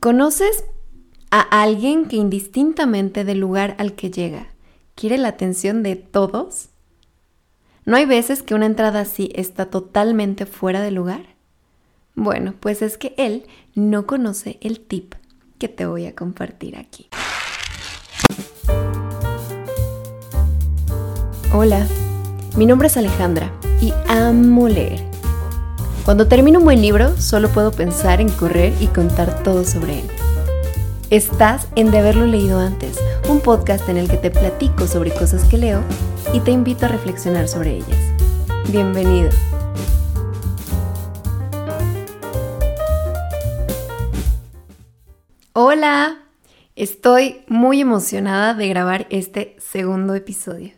¿Conoces a alguien que indistintamente del lugar al que llega quiere la atención de todos? ¿No hay veces que una entrada así está totalmente fuera de lugar? Bueno, pues es que él no conoce el tip que te voy a compartir aquí. Hola, mi nombre es Alejandra y amo leer. Cuando termino un buen libro, solo puedo pensar en correr y contar todo sobre él. Estás en De haberlo leído antes, un podcast en el que te platico sobre cosas que leo y te invito a reflexionar sobre ellas. Bienvenido. Hola, estoy muy emocionada de grabar este segundo episodio.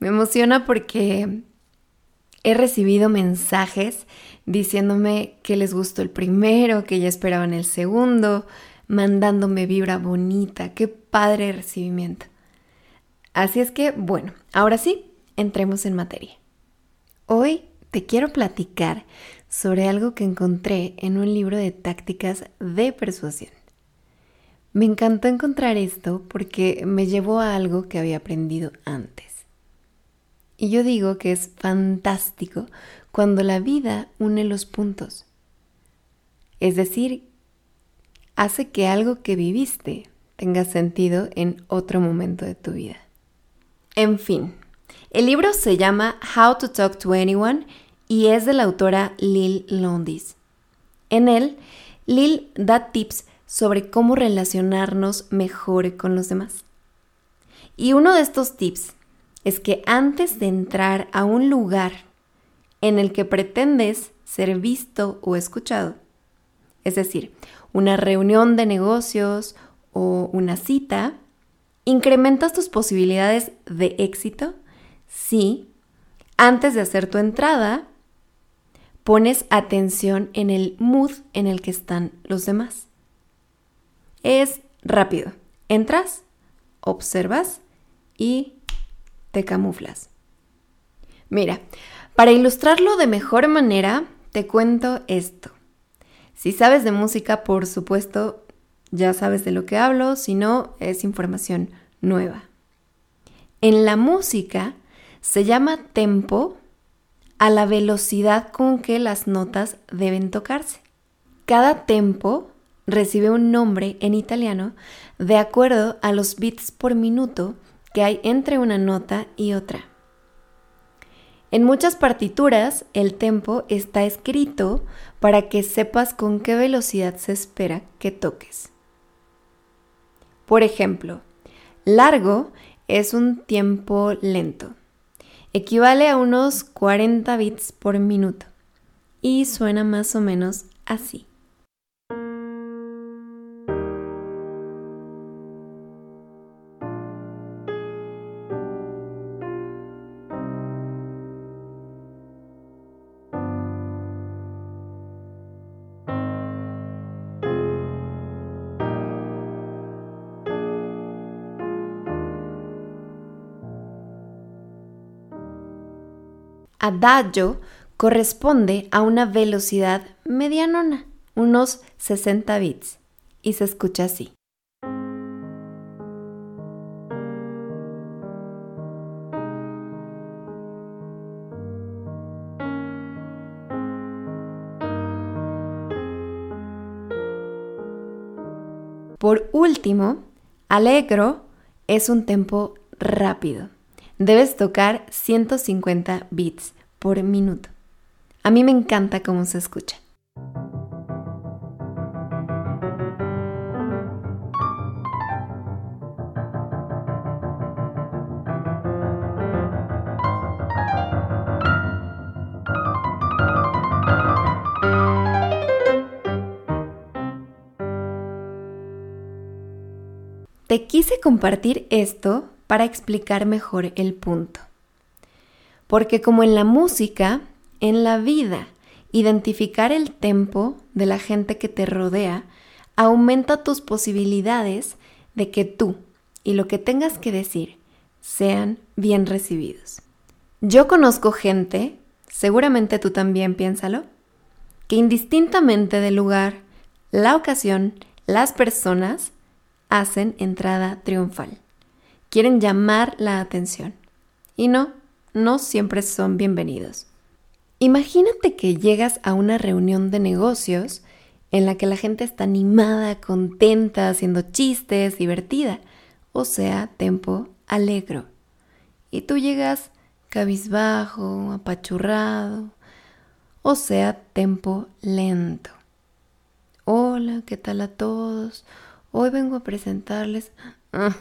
Me emociona porque he recibido mensajes diciéndome que les gustó el primero, que ya esperaban el segundo, mandándome vibra bonita. Qué padre recibimiento. Así es que, bueno, ahora sí, entremos en materia. Hoy te quiero platicar sobre algo que encontré en un libro de tácticas de persuasión. Me encantó encontrar esto porque me llevó a algo que había aprendido antes. Y yo digo que es fantástico cuando la vida une los puntos. Es decir, hace que algo que viviste tenga sentido en otro momento de tu vida. En fin, el libro se llama How to Talk to Anyone y es de la autora Lil Londis. En él, Lil da tips sobre cómo relacionarnos mejor con los demás. Y uno de estos tips es que antes de entrar a un lugar en el que pretendes ser visto o escuchado, es decir, una reunión de negocios o una cita, incrementas tus posibilidades de éxito si antes de hacer tu entrada pones atención en el mood en el que están los demás. Es rápido. Entras, observas y te camuflas. Mira, para ilustrarlo de mejor manera, te cuento esto. Si sabes de música, por supuesto, ya sabes de lo que hablo, si no, es información nueva. En la música se llama tempo a la velocidad con que las notas deben tocarse. Cada tempo recibe un nombre en italiano de acuerdo a los bits por minuto que hay entre una nota y otra. En muchas partituras el tempo está escrito para que sepas con qué velocidad se espera que toques. Por ejemplo, largo es un tiempo lento. Equivale a unos 40 bits por minuto y suena más o menos así. Adagio corresponde a una velocidad medianona, unos 60 bits, y se escucha así. Por último, alegro es un tempo rápido debes tocar 150 bits por minuto. A mí me encanta cómo se escucha. Te quise compartir esto para explicar mejor el punto. Porque como en la música, en la vida, identificar el tempo de la gente que te rodea aumenta tus posibilidades de que tú y lo que tengas que decir sean bien recibidos. Yo conozco gente, seguramente tú también piénsalo, que indistintamente del lugar, la ocasión, las personas hacen entrada triunfal. Quieren llamar la atención. Y no, no siempre son bienvenidos. Imagínate que llegas a una reunión de negocios en la que la gente está animada, contenta, haciendo chistes, divertida, o sea, tempo alegro. Y tú llegas cabizbajo, apachurrado, o sea, tempo lento. Hola, ¿qué tal a todos? Hoy vengo a presentarles... Ah,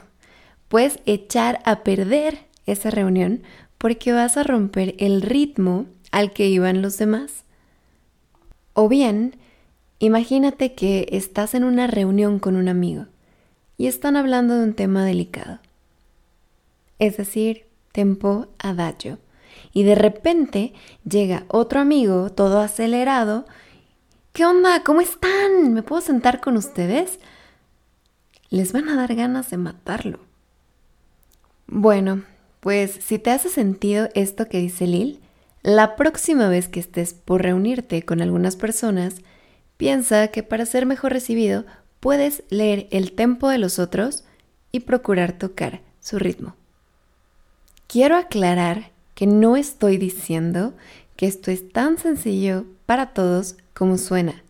puedes echar a perder esa reunión porque vas a romper el ritmo al que iban los demás. O bien, imagínate que estás en una reunión con un amigo y están hablando de un tema delicado. Es decir, tempo adagio. Y de repente llega otro amigo, todo acelerado. ¿Qué onda? ¿Cómo están? ¿Me puedo sentar con ustedes? Les van a dar ganas de matarlo. Bueno, pues si te hace sentido esto que dice Lil, la próxima vez que estés por reunirte con algunas personas, piensa que para ser mejor recibido puedes leer el tempo de los otros y procurar tocar su ritmo. Quiero aclarar que no estoy diciendo que esto es tan sencillo para todos como suena.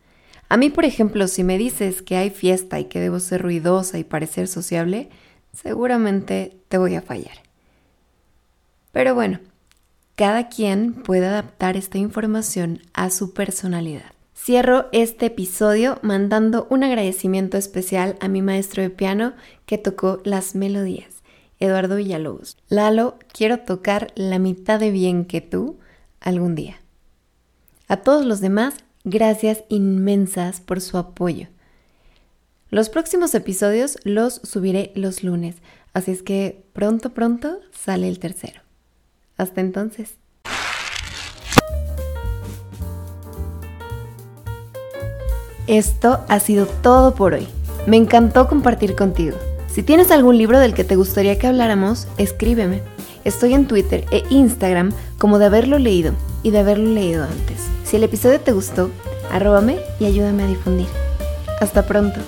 A mí, por ejemplo, si me dices que hay fiesta y que debo ser ruidosa y parecer sociable, seguramente te voy a fallar. Pero bueno, cada quien puede adaptar esta información a su personalidad. Cierro este episodio mandando un agradecimiento especial a mi maestro de piano que tocó las melodías, Eduardo Villalobos. Lalo, quiero tocar la mitad de bien que tú algún día. A todos los demás, gracias inmensas por su apoyo. Los próximos episodios los subiré los lunes, así es que pronto, pronto sale el tercero. Hasta entonces. Esto ha sido todo por hoy. Me encantó compartir contigo. Si tienes algún libro del que te gustaría que habláramos, escríbeme. Estoy en Twitter e Instagram como de haberlo leído y de haberlo leído antes. Si el episodio te gustó, arróbame y ayúdame a difundir. Hasta pronto.